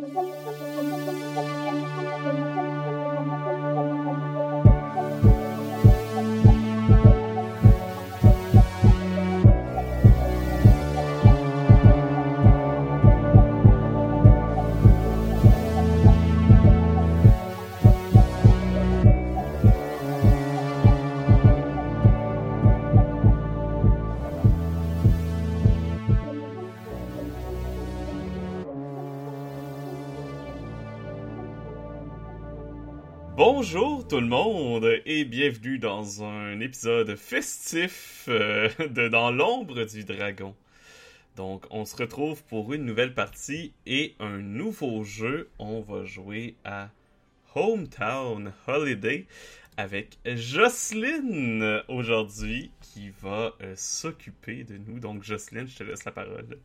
Bonjour tout le monde et bienvenue dans un épisode festif euh, de Dans l'ombre du dragon. Donc on se retrouve pour une nouvelle partie et un nouveau jeu. On va jouer à Hometown Holiday avec Jocelyne aujourd'hui qui va euh, s'occuper de nous. Donc Jocelyne, je te laisse la parole.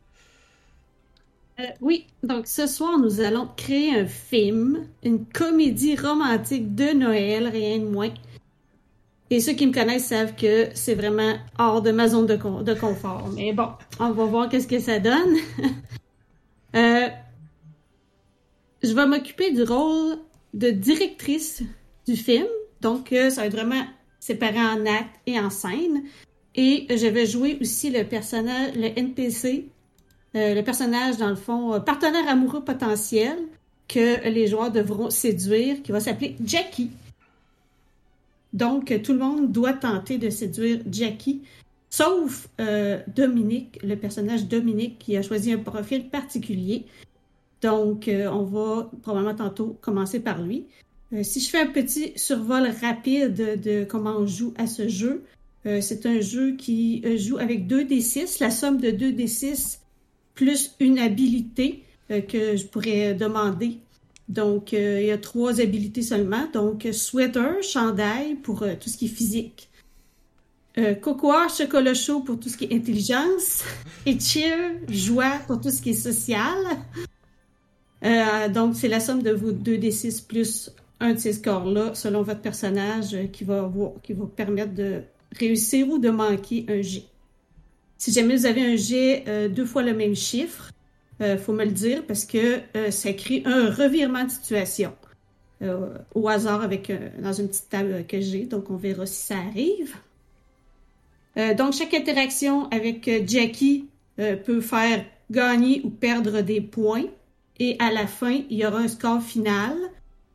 Euh, oui, donc ce soir, nous allons créer un film, une comédie romantique de Noël, rien de moins. Et ceux qui me connaissent savent que c'est vraiment hors de ma zone de, de confort. Mais bon, on va voir qu'est-ce que ça donne. euh, je vais m'occuper du rôle de directrice du film. Donc, euh, ça va être vraiment séparé en actes et en scène. Et je vais jouer aussi le personnage, le NPC euh, le personnage, dans le fond, euh, partenaire amoureux potentiel que les joueurs devront séduire, qui va s'appeler Jackie. Donc, tout le monde doit tenter de séduire Jackie, sauf euh, Dominique, le personnage Dominique, qui a choisi un profil particulier. Donc, on va probablement tantôt commencer par lui. si je fais un petit survol rapide de comment on joue à ce jeu, c'est un jeu qui joue avec 2d6. La somme de 2d6 plus une habilité euh, que je pourrais demander. Donc, euh, il y a trois habilités seulement. Donc, sweater, chandail pour euh, tout ce qui est physique. cocoa, chocolat chaud pour tout ce qui est intelligence. Et cheer, joie pour tout ce qui est social. donc, c'est la somme de vos 2d6 plus un de ces scores-là, selon votre personnage, qui va, qui va permettre de réussir ou de manquer un G. Si jamais vous avez un jet euh, deux fois le même chiffre, euh, faut me le dire parce que euh, ça crée un revirement de situation au hasard avec dans une petite table que j'ai. Donc on verra si ça arrive. donc chaque interaction avec Jackie peut faire gagner ou perdre des points et à la fin il y aura un score final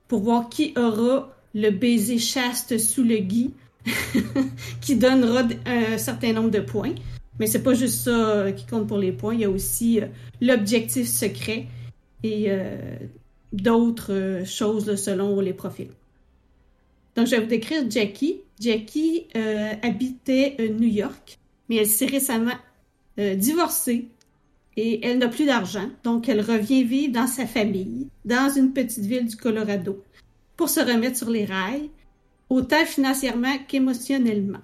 pour voir qui aura le baiser chaste sous le gui qui donnera un certain nombre de points. Mais c'est pas juste ça euh, qui compte pour les points. Il y a aussi euh, l'objectif secret et euh, d'autres choses selon les profils. Donc, je vais vous décrire Jackie. Jackie habitait New York, mais elle s'est récemment divorcée et elle n'a plus d'argent. Donc, elle revient vivre dans sa famille, dans une petite ville du Colorado, pour se remettre sur les rails, autant financièrement qu'émotionnellement.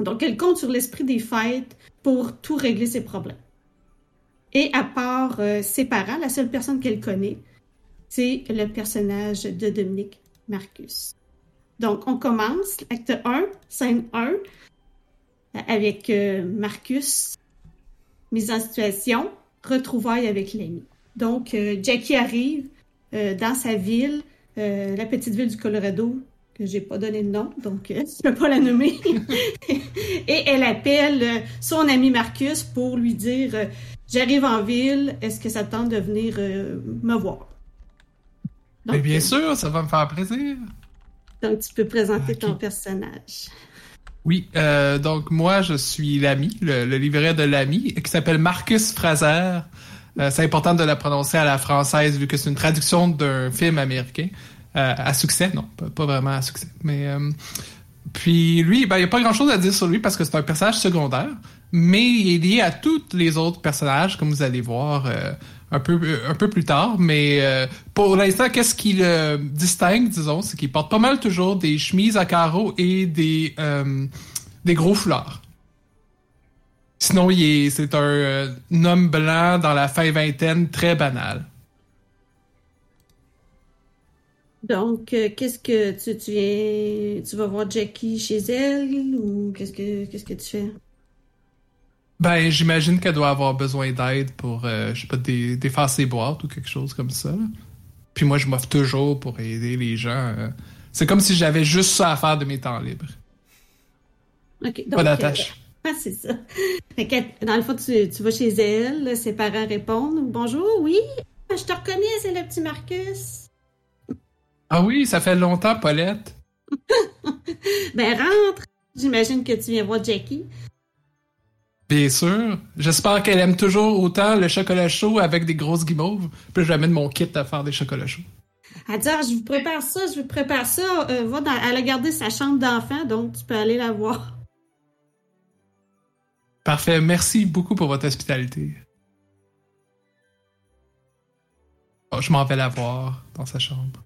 Donc, elle compte sur l'esprit des fêtes pour tout régler ses problèmes. Et à part euh, ses parents, la seule personne qu'elle connaît, c'est le personnage de Dominique Marcus. Donc, on commence, acte 1, scène 1, avec euh, Marcus, mise en situation, retrouvaille avec l'ami. Donc, euh, Jackie arrive dans sa ville, la petite ville du Colorado, que j'ai pas donné de nom, donc euh, je peux pas la nommer. et elle appelle euh, son ami Marcus pour lui dire euh, J'arrive en ville, est-ce que ça tente de venir me voir? Mais bien sûr, ça va me faire plaisir. Donc tu peux présenter ton personnage. Oui, donc moi je suis l'ami, le, livret de l'ami, qui s'appelle Marcus Fraser. c'est important de la prononcer à la française vu que c'est une traduction d'un film américain. Euh, à succès, non, pas, vraiment à succès. Mais euh, puis lui, ben, il n'y a pas grand-chose à dire sur lui parce que c'est un personnage secondaire, mais il est lié à tous les autres personnages, comme vous allez voir euh, un peu un peu plus tard. Mais pour l'instant, qu'est-ce qui le distingue, disons, c'est qu'il porte pas mal toujours des chemises à carreaux et des des gros foulards. Sinon, c'est un homme blanc dans la fin vingtaine, très banal. Donc, euh, qu'est-ce que tu, tu viens, tu vas voir Jackie chez elle ou qu'est-ce que qu'est-ce que tu fais? Ben, j'imagine qu'elle doit avoir besoin d'aide pour, euh, je sais pas, dé défaire ses boîtes ou quelque chose comme ça. Puis moi, je m'offre toujours pour aider les gens. Euh. C'est comme si j'avais juste ça à faire de mes temps libres. OK. Donc, pas d'attache. Euh, ah, c'est ça. Dans le fond, tu, tu vas chez elle, ses parents répondent Bonjour, oui, je te reconnais, c'est le petit Marcus. Ah oui, ça fait longtemps, Paulette. ben, rentre. J'imagine que tu viens voir Jackie. Bien sûr. J'espère qu'elle aime toujours autant le chocolat chaud avec des grosses guimauves. Puis j'amène mon kit à faire des chocolats chauds. Elle dit, ah, je vous prépare ça, je vous prépare ça. Euh, va dans... Elle a gardé sa chambre d'enfant, donc tu peux aller la voir. Parfait. Merci beaucoup pour votre hospitalité. Oh, je m'en vais la voir dans sa chambre.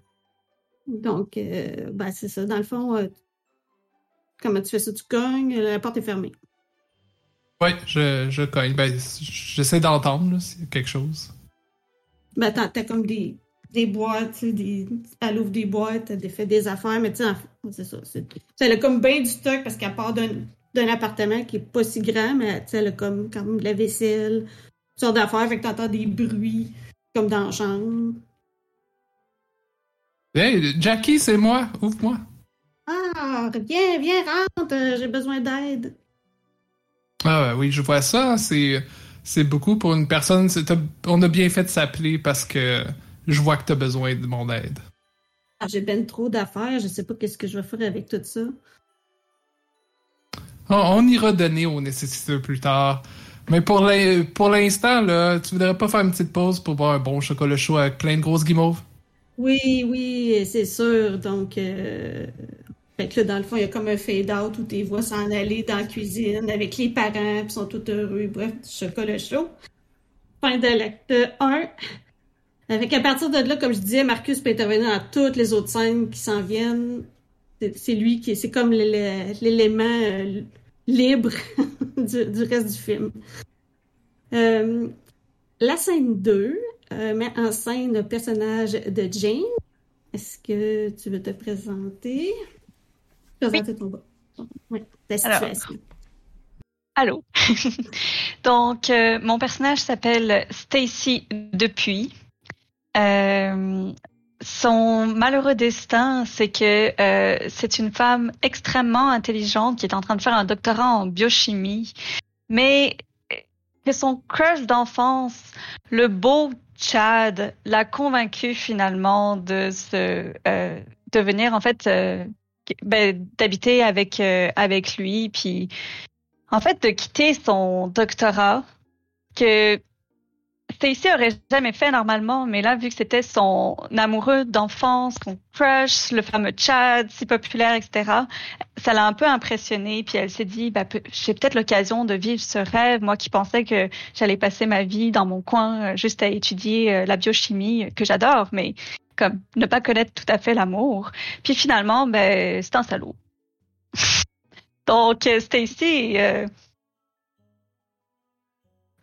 Donc, euh, ben, c'est ça. Dans le fond, euh, comment tu fais ça? Tu cognes, la porte est fermée. Oui, je, je cogne. Ben, j'essaie d'entendre s'il y a quelque chose. Ben, t'as, t'as comme des, des boîtes, des, elle ouvre des boîtes, elle fait des affaires, mais tu sais, c'est ça. C'est, elle a comme bien du stock parce qu'elle part d'un, d'un appartement qui est pas si grand, mais elle a comme, comme de la vaisselle, toutes sortes d'affaires, fait que t'entends des bruits comme dans la chambre. Hey, Jackie, c'est moi, ouvre-moi. Ah, viens, viens, rentre, j'ai besoin d'aide. Ah oui, je vois ça. C'est c'est beaucoup pour une personne. On a bien fait de s'appeler parce que je vois que tu as besoin de mon aide. Ah, j'ai ben trop d'affaires. Je sais pas qu'est-ce que je vais faire avec tout ça. on ira donner aux nécessiteux plus tard. Mais pour l'instant, là, tu voudrais pas faire une petite pause pour boire un bon chocolat chaud avec plein de grosses guimauves? Oui, oui, c'est sûr. Donc, euh, fait que là, dans le fond, il y a comme un fade-out où tu vois s'en aller dans la cuisine avec les parents, puis sont tous heureux. Bref, du chocolat chaud. Fin de l'acte 1. Avec à partir de là, comme je disais, Marcus peut intervenir dans toutes les autres scènes qui s'en viennent. C'est lui qui c'est comme l'élément euh, libre du, reste du film. Euh, la scène 2 euh, met en scène le personnage de Jane. Est-ce que tu veux te présenter? Allô. Donc, euh, mon personnage s'appelle Stacy Depuis. Euh, son malheureux destin, c'est que euh, c'est une femme extrêmement intelligente qui est en train de faire un doctorat en biochimie, mais son crush d'enfance, le beau Chad, l'a convaincu finalement de se devenir en fait ben, d'habiter avec euh, avec lui, puis en fait de quitter son doctorat que Stacy aurait jamais fait normalement, mais là, vu que c'était son amoureux d'enfance, son crush, le fameux Chad, si populaire, etc., ça l'a un peu impressionné. Puis elle s'est dit, bah, j'ai peut-être l'occasion de vivre ce rêve. Moi qui pensais que j'allais passer ma vie dans mon coin euh, juste à étudier euh, la biochimie, que j'adore, mais comme ne pas connaître tout à fait l'amour. Puis finalement, ben, c'est un salaud. Donc, euh, Stacy, euh,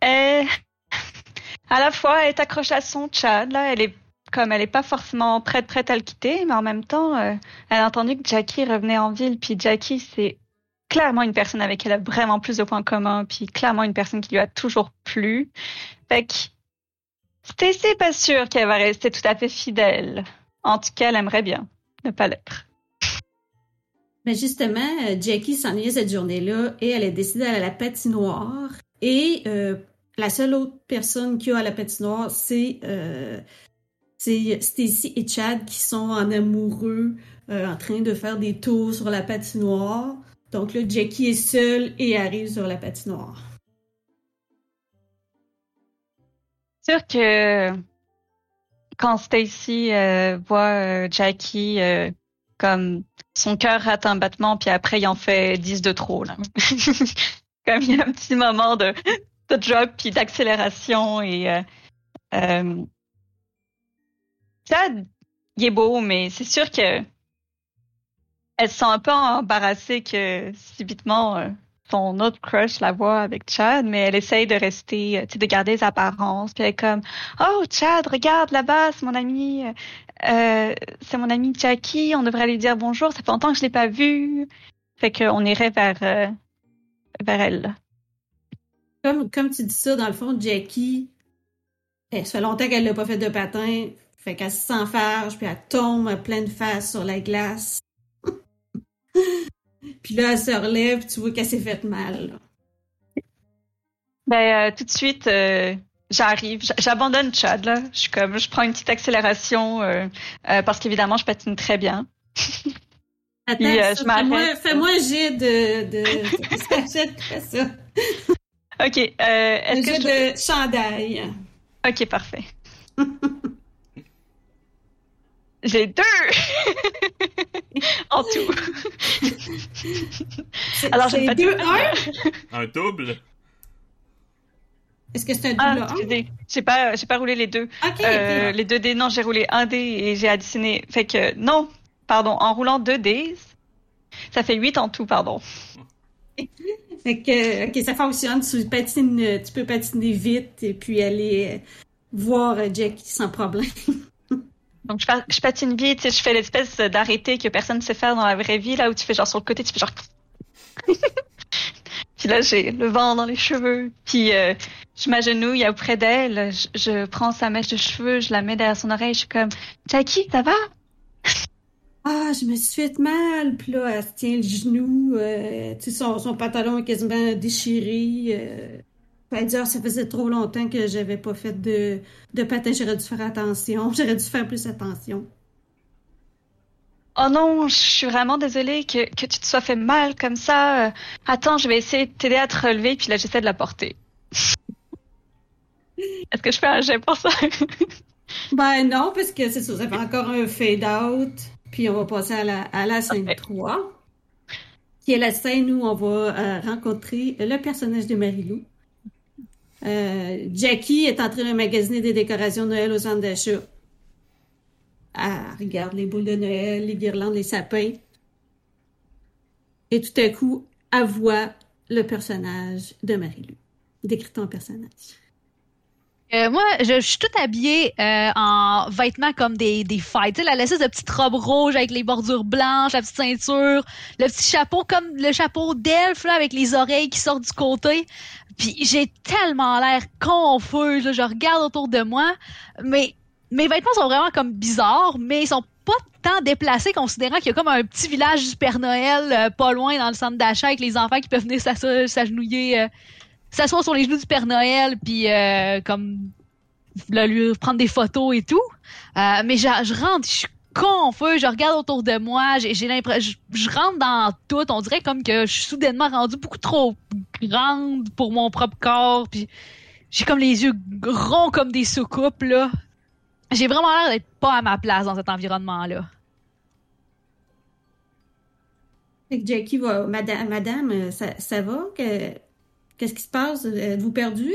est, à la fois, elle est accrochée à son Chad, là, elle est comme elle est pas forcément prête prête à le quitter, mais en même temps, euh, elle a entendu que Jackie revenait en ville, puis Jackie, c'est clairement une personne avec qui elle a vraiment plus de points communs, puis clairement une personne qui lui a toujours plu. Fait que Stacy pas sûre qu'elle va rester tout à fait fidèle. En tout cas, elle aimerait bien ne pas l'être. Mais justement, euh, Jackie s'ennuyait cette journée-là et elle a décidé d'aller à la patinoire. Et euh, la seule autre personne qui a à la patinoire, c'est euh, Stacy et Chad qui sont en amoureux, euh, en train de faire des tours sur la patinoire. Donc là, Jackie est seule et arrive sur la patinoire. sûr que quand Stacy euh, voit Jackie comme son cœur rate un battement puis après il en fait 10 de trop comme il y a un petit moment de de drop puis d'accélération et euh, ça il est beau mais c'est sûr que elle se sent un peu embarrassée que subitement son autre crush la voit avec Chad, mais elle essaye de rester, euh, de garder les apparences. Puis elle est comme, oh Chad, regarde là-bas, c'est mon ami, euh, c'est mon ami Jackie. On devrait lui dire bonjour. Ça fait longtemps que je l'ai pas vu. Fait qu'on irait vers euh, vers elle. Comme, comme tu dis ça, dans le fond, Jackie, elle, ça fait longtemps qu'elle n'a pas fait de patin. Fait qu'elle se s'enfarge, puis elle tombe à pleine face sur la glace. puis là, elle se relève, tu vois qu'elle s'est faite mal. Là. Ben, euh, tout de suite, euh, j'arrive, j'abandonne Chad, là. Je suis comme, je prends une petite accélération, euh, euh parce qu'évidemment, je patine très bien. Attends, euh, fais-moi, fais-moi un jet de, de, de, ça. Ok, euh, est-ce que je... de chandail. Ok, parfait. J'ai deux en tout. Alors j'ai deux un? Un double? Est-ce que c'est un double ah, J'ai pas, j'ai pas roulé les deux. euh, les deux dés, non, j'ai roulé un dé et j'ai additionné. Fait que non, pardon, en roulant deux dés, ça fait huit en tout, pardon. fait que, ok, ça fonctionne. Tu patines, tu peux patiner vite et puis aller voir Jack sans problème. Donc je, je patine vite, je fais l'espèce d'arrêté que personne ne sait faire dans la vraie vie, là où tu fais genre sur le côté, tu fais genre. puis là j'ai le vent dans les cheveux, puis euh, je m'agenouille auprès d'elle, je, je, prends sa mèche de cheveux, je la mets derrière son oreille, je suis comme Jackie, ça va Ah, je me suis fait mal, puis là elle se tient le genou, euh, tu sais son, son, pantalon est quasiment déchiré. Euh dire, ça faisait trop longtemps que j'avais pas fait de, de patin, j'aurais dû faire attention, j'aurais dû faire plus attention. Oh non, je suis vraiment désolée que, que tu te sois fait mal comme ça. Attends, je vais essayer de t'aider à te relever, puis là, j'essaie de la porter. Est-ce que je fais un jet pour ça? ben non, parce que c'est ça, ça fait encore un fade-out, puis on va passer à la, à la scène 3, qui est la scène où on va euh, rencontrer le personnage de Marilou. Euh, Jackie est en train de magasiner des décorations de Noël au centre d'achat. Elle regarde les boules de Noël, les guirlandes, les sapins. Et tout à coup, elle voit le personnage de Marie-Lou. Décrit ton personnage. Euh, moi, je, suis toute habillée euh, en vêtements comme des, des fights. Tu sais, la de petite robe rouge avec les bordures blanches, la petite ceinture, le petit chapeau comme le chapeau d'elfe avec les oreilles qui sortent du côté. Puis j'ai tellement l'air confuse. Je regarde autour de moi, mais mes vêtements sont vraiment comme bizarres, mais ils sont pas tant déplacés considérant qu'il y a comme un petit village du Père Noël euh, pas loin dans le centre d'achat avec les enfants qui peuvent venir s'agenouiller s'asseoir sur les genoux du Père Noël, puis euh, comme lui prendre des photos et tout. Euh, mais je, rentre, je suis confus, je regarde autour de moi, j'ai l'impression, je, rentre dans tout. On dirait comme que je suis soudainement rendue beaucoup trop grande pour mon propre corps, puis j'ai comme les yeux ronds comme des soucoupes là. J'ai vraiment l'air d'être pas à ma place dans cet environnement-là. Jackie va, madame, madame, ça, ça va que Qu'est-ce qui se passe? Êtes-vous perdu?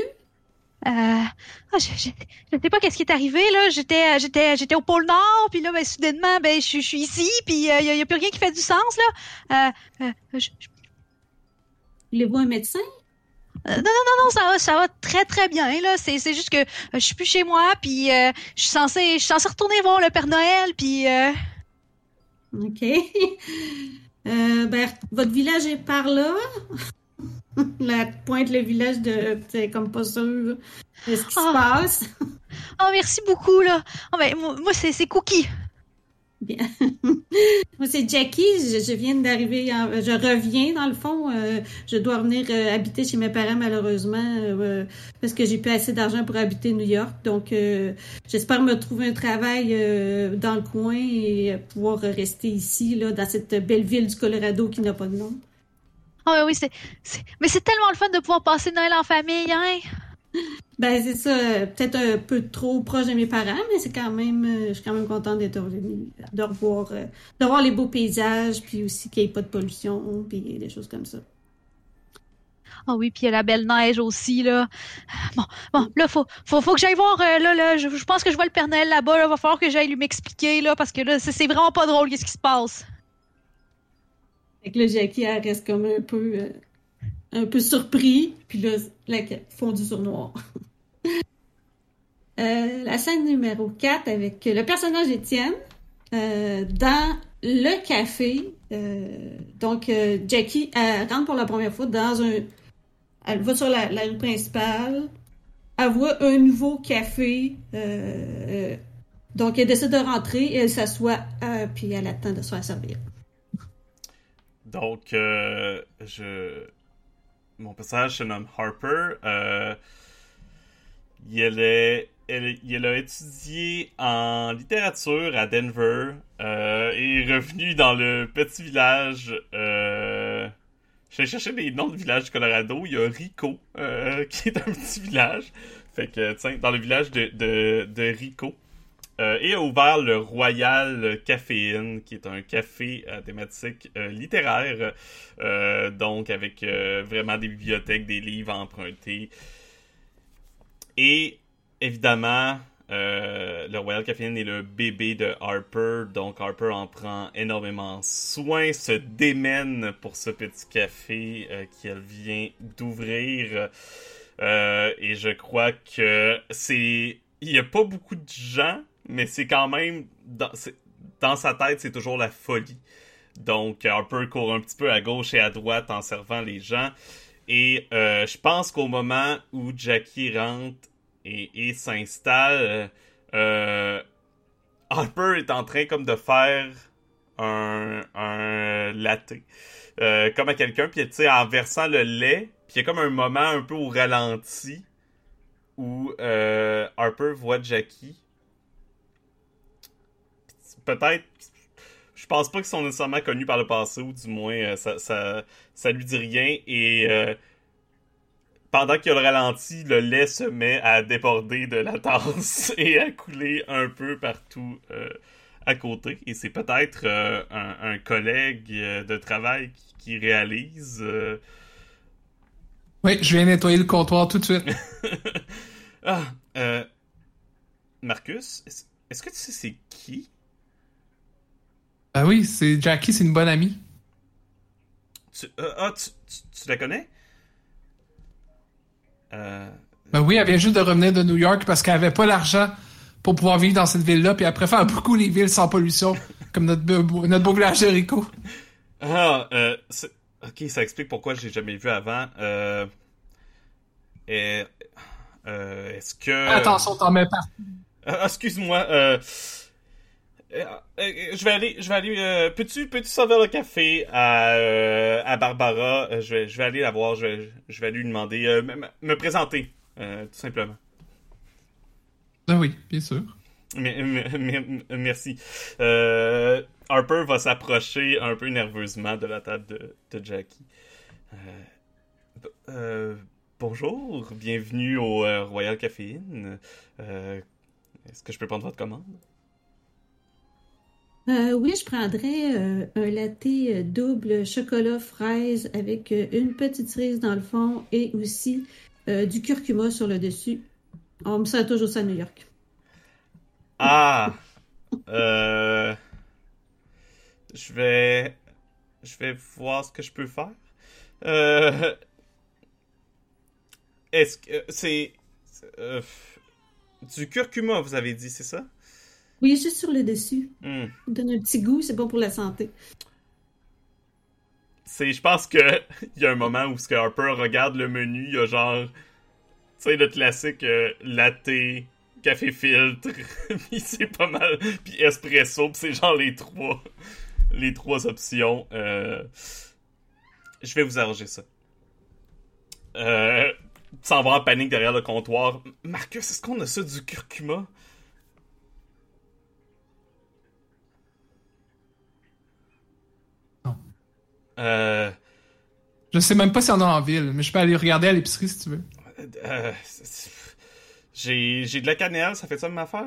Euh, oh, je, je, je, sais pas qu'est-ce qui est arrivé là. J'étais, j'étais, j'étais au pôle Nord, puis là, ben, soudainement, ben, je, je suis ici, puis il euh, y, a plus rien qui fait du sens là. Euh, euh, je, Voulez-vous un médecin? Euh, non, non, non, non, ça va, ça va très, très bien, là. C'est, c'est juste que euh, je suis plus chez moi, puis euh, je suis censée, je suis censée retourner voir le Père Noël, puis... OK. ben, votre village est par là? La pointe le village de c'est comme pas sûr de ce qui se ah. passe. Oh merci beaucoup là. Oh, ben, moi c'est c'est Cookie. Bien. moi c'est Jackie, je, viens d'arriver je reviens dans le fond, euh, je dois revenir euh, habiter chez mes parents malheureusement euh, parce que j'ai plus assez d'argent pour habiter New York. Donc j'espère me trouver un travail dans le coin et pouvoir rester ici là dans cette belle ville du Colorado qui n'a pas de nom. Ah oui, c'est, mais c'est tellement le fun de pouvoir passer Noël en famille, hein? Ben c'est ça, peut-être un peu trop proche de mes parents, mais c'est quand même, euh, je suis quand même contente d'être revenue, de revoir, euh, de voir les beaux paysages, puis aussi qu'il n'y ait pas de pollution, puis des choses comme ça. Ah oui, puis il y a la belle neige aussi, là. Bon, bon, là, faut, faut, faut que j'aille voir, euh, là, là, je, pense que je vois le Père Noël là-bas, là, va falloir que j'aille lui m'expliquer, là, parce que là, c'est vraiment pas drôle, qu'est-ce qui se passe. Fait que Jackie, elle reste comme un peu, euh, un peu surpris. Puis là, la fondu sur noir. euh, la scène numéro 4 avec le personnage Étienne euh, dans le café. Euh, donc, Jackie elle rentre pour la première fois dans un, Elle va sur la, rue principale. Elle voit un nouveau café. donc, elle décide de rentrer et elle s'assoit, puis elle attend de se faire servir. Donc, euh, je. Mon personnage se nomme Harper. Euh, il, a étudié en littérature à Denver euh, et est revenu dans le petit village. Je vais chercher des noms de villages du Colorado. Il y a Rico, qui est un petit village. Fait que, tiens, dans le village de, de Rico. Euh, et a ouvert le Royal Caféine, qui est un café à thématique euh, littéraire, euh, donc avec euh, vraiment des bibliothèques, des livres empruntés. Et évidemment, euh, le Royal Caféine est le bébé de Harper, donc Harper en prend énormément soin, se démène pour ce petit café euh, qu'elle vient d'ouvrir. Euh, et je crois que c'est. Il n'y a pas beaucoup de gens, mais c'est quand même. Dans, sa tête, c'est toujours la folie. Donc, Harper court un petit peu à gauche et à droite en servant les gens. Et euh, je pense qu'au moment où Jackie rentre et, s'installe, euh, Harper est en train comme de faire un, latte. Euh, comme à quelqu'un, puis tu sais, en versant le lait, puis il y a comme un moment un peu au ralenti où euh, Harper voit Jackie. Peut-être, je pense pas qu'ils sont nécessairement connus par le passé, ou du moins euh, ça, ça, ça lui dit rien. Et euh, pendant qu'il y a le ralenti, le lait se met à déborder de la tasse et à couler un peu partout euh, à côté. Et c'est peut-être euh, un, un collègue de travail qui, qui réalise. Oui, je viens nettoyer le comptoir tout de suite. ah, Marcus, est-ce que tu sais c'est qui? Ah oui, c'est Jackie, c'est une bonne amie. Tu, euh, ah, tu, tu, tu la connais? Euh, Ben oui, elle vient juste de revenir de New York parce qu'elle avait pas l'argent pour pouvoir vivre dans cette ville-là, puis elle préfère beaucoup les villes sans pollution, comme notre, beau- notre beau village de Rico. Ah, euh, c'est- ok, ça explique pourquoi je l'ai jamais vu avant. Euh, et- euh, est-ce que... Attention, t'en mets pas. Ah, excuse-moi. Euh, je vais aller, je vais aller. euh, peux-tu, peux-tu servir le café à, euh, à Barbara? Euh, Je vais, je vais aller la voir. Je vais, je vais lui demander, euh, me, me présenter, euh, tout simplement. Ah oui, bien sûr. Mais- mais- mais- merci. Euh, Harper va s'approcher un peu nerveusement de la table de, de Jackie. Euh, euh, bonjour, bienvenue au euh, Royal Caféine. Euh, Est-ce que je peux prendre votre commande? Euh, oui, je prendrais euh, un latte euh, double chocolat fraise avec euh, une petite cerise dans le fond et aussi du curcuma sur le dessus. On me sent toujours ça à New York. Ah! Euh... Je vais... Je vais voir ce que je peux faire. Euh... Est-ce que... C'est... Du curcuma, vous avez dit, c'est ça? Oui, juste sur le dessus. Ça donne un petit goût, c'est bon pour la santé. C'est... Je pense que... Il y a un moment où ce que Harper regarde le menu, il y a genre... Tu sais, le classique euh, latte, café filtre, puis c'est pas mal... Puis espresso, puis c'est genre les trois... Les trois options. Euh... Je vais vous arranger ça. Euh... Sans voir panique derrière le comptoir. Marcus, est-ce qu'on a ça du curcuma? Euh... Je sais même pas si on a en ville, mais je peux aller regarder à l'épicerie si tu veux. Euh, c'est- j'ai, j'ai de la cannelle, ça fait ça ma affaire?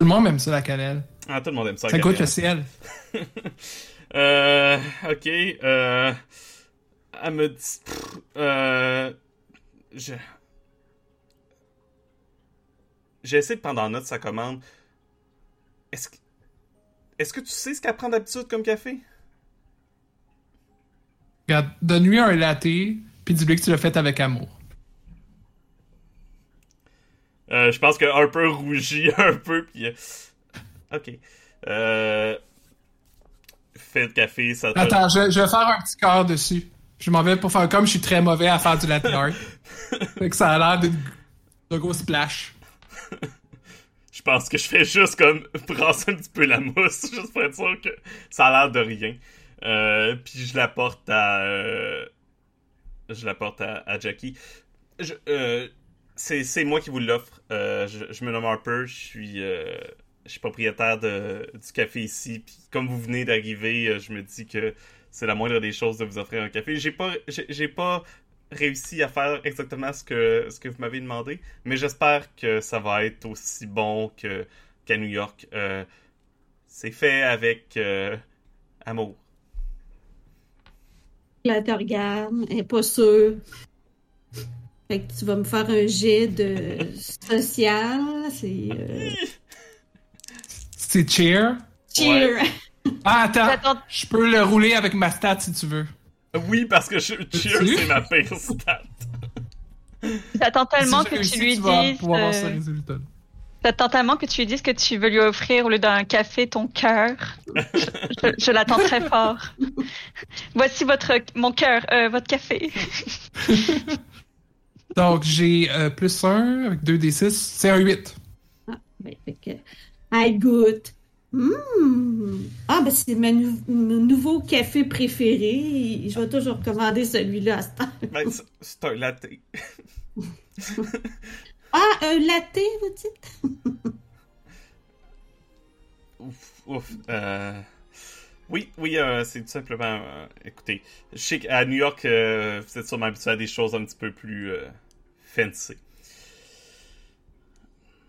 Tout le monde aime ça, la cannelle. Ah, tout le monde aime ça. Ça goûte le cannelle. ciel. Euh, ok, euh, elle me dit, euh, je, j'ai essayé de prendre en note sa commande. Est-ce que, est-ce que tu sais ce qu'elle prend d'habitude comme café? Regarde, donne-lui un latte, puis dis-lui que tu l'as fait avec amour. Euh, je pense que Harper rougit un peu, puis... euh, Ok. Euh... Fais le café, ça te... Attends, je, je vais faire un petit cœur dessus. Je m'en vais pour faire comme je suis très mauvais à faire du latte art. fait que ça a l'air d'une- d'un gros splash. Je pense que je fais juste comme brasser un petit peu la mousse, juste pour être sûr que ça a l'air de rien. Euh, puis je la porte à. euh, je la porte à, Jackie. Euh, c'est, moi qui vous l'offre. Euh, je, me nomme Harper, je suis, je suis propriétaire de, du café ici. Puis comme vous venez d'arriver, je me dis que c'est la moindre des choses de vous offrir un café. J'ai pas, pas réussi à faire exactement ce que, ce que vous m'avez demandé, mais j'espère que ça va être aussi bon que, qu'à New York. C'est fait avec amour. Là, te regarde, elle est pas sûre. Fait que tu vas me faire un jet de social. C'est. euh, C'est cheer? cheer! Ah, attends. Je peux le rouler avec ma stat si tu veux. Oui, parce que je, cheer, c'est ma pire stat. J'attends tellement Si que tu lui tu vas dises. pouvoir avoir ce euh, résultat. J'attends tellement que tu lui dises que tu veux lui offrir au lieu d'un café ton cœur. Je, je- je l'attends très fort. Voici votre mon cœur, euh, votre café. Donc, j'ai euh, plus 1 avec 2d6. C'est un 8. Ben, fait que. I goûte. Hum! Ah, ben c'est nou- mon nouveau café préféré. Je vais toujours commander celui-là à ce temps. Ben, c'est- c'est un latte. Ah, un latte, vous dites? Ouf, ouf. Euh... Oui, oui, euh, c'est tout simplement. euh, écoutez, je sais qu'à New York, euh, vous êtes sûrement habitué à des choses un petit peu plus fancy.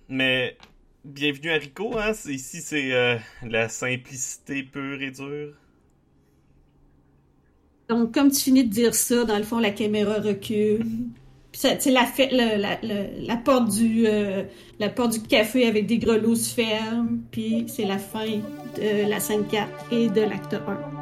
Mais bienvenue à Rico, hein? Ici, c'est la simplicité pure et dure. Donc, comme tu finis de dire ça, dans le fond, la caméra recule. Sais, la, la, le- la porte du euh, la porte du café avec des grelots se ferme. Puis c'est la fin de la scène 4 et de l'acte 1.